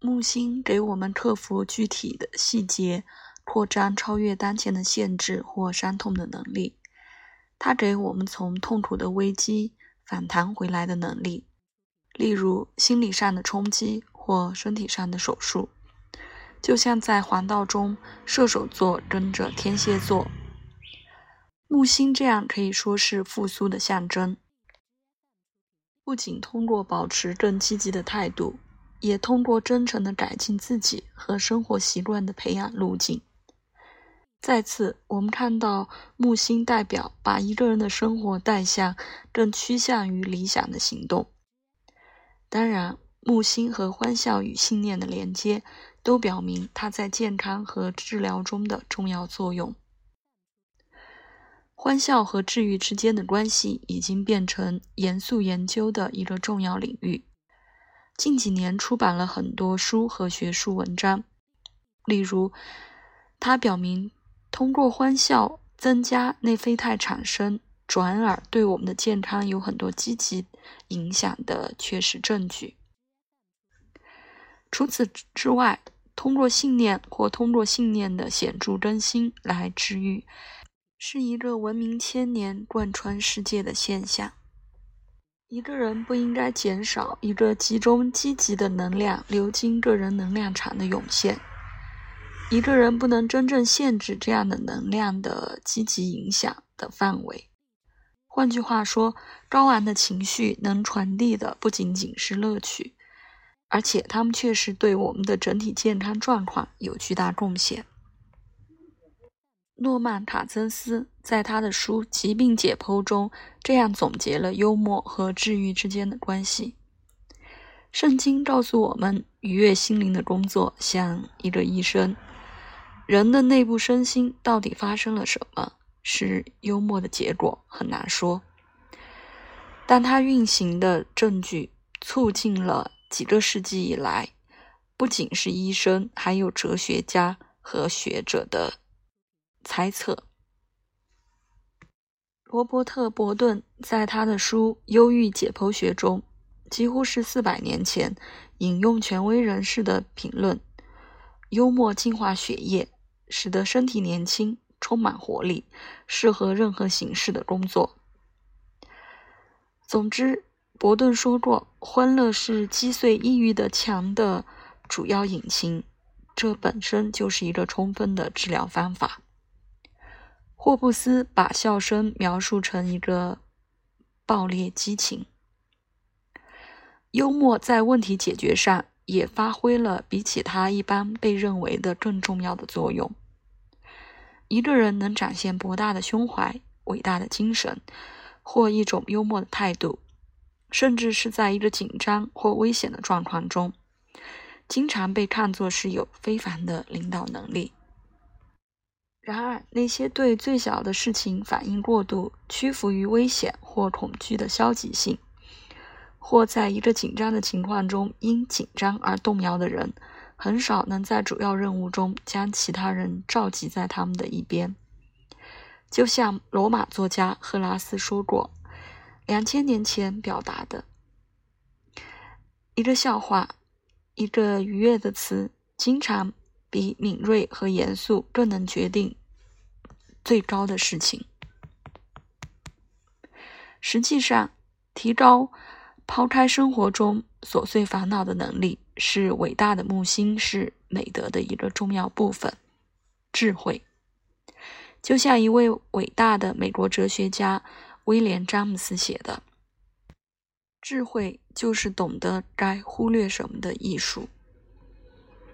木星给我们克服具体的细节、扩张超越当前的限制或伤痛的能力。它给我们从痛苦的危机反弹回来的能力，例如心理上的冲击或身体上的手术。就像在黄道中，射手座跟着天蝎座，木星这样可以说是复苏的象征。不仅通过保持更积极的态度，也通过真诚的改进自己和生活习惯的培养路径。再次，我们看到木星代表把一个人的生活带向更趋向于理想的行动。当然，木星和欢笑与信念的连接。都表明它在健康和治疗中的重要作用。欢笑和治愈之间的关系已经变成严肃研究的一个重要领域。近几年出版了很多书和学术文章，例如，它表明通过欢笑增加内啡肽产生，转而对我们的健康有很多积极影响的确实证据。除此之外，通过信念或通过信念的显著更新来治愈，是一个文明千年、贯穿世界的现象。一个人不应该减少一个集中积极的能量流经个人能量场的涌现。一个人不能真正限制这样的能量的积极影响的范围。换句话说，高昂的情绪能传递的不仅仅是乐趣。而且，他们确实对我们的整体健康状况有巨大贡献。诺曼·卡曾斯在他的书《疾病解剖》中这样总结了幽默和治愈之间的关系：圣经告诉我们，愉悦心灵的工作像一个医生。人的内部身心到底发生了什么？是幽默的结果很难说，但它运行的证据促进了。几个世纪以来，不仅是医生，还有哲学家和学者的猜测。罗伯特·伯顿在他的书《忧郁解剖学》中，几乎是四百年前引用权威人士的评论：幽默净化血液，使得身体年轻、充满活力，适合任何形式的工作。总之。伯顿说过：“欢乐是击碎抑郁的墙的主要引擎，这本身就是一个充分的治疗方法。”霍布斯把笑声描述成一个爆裂激情。幽默在问题解决上也发挥了比起他一般被认为的更重要的作用。一个人能展现博大的胸怀、伟大的精神，或一种幽默的态度。甚至是在一个紧张或危险的状况中，经常被看作是有非凡的领导能力。然而，那些对最小的事情反应过度、屈服于危险或恐惧的消极性，或在一个紧张的情况中因紧张而动摇的人，很少能在主要任务中将其他人召集在他们的一边。就像罗马作家赫拉斯说过。两千年前表达的一个笑话，一个愉悦的词，经常比敏锐和严肃更能决定最高的事情。实际上，提高抛开生活中琐碎烦恼的能力，是伟大的木星是美德的一个重要部分。智慧，就像一位伟大的美国哲学家。威廉·詹姆斯写的：“智慧就是懂得该忽略什么的艺术。”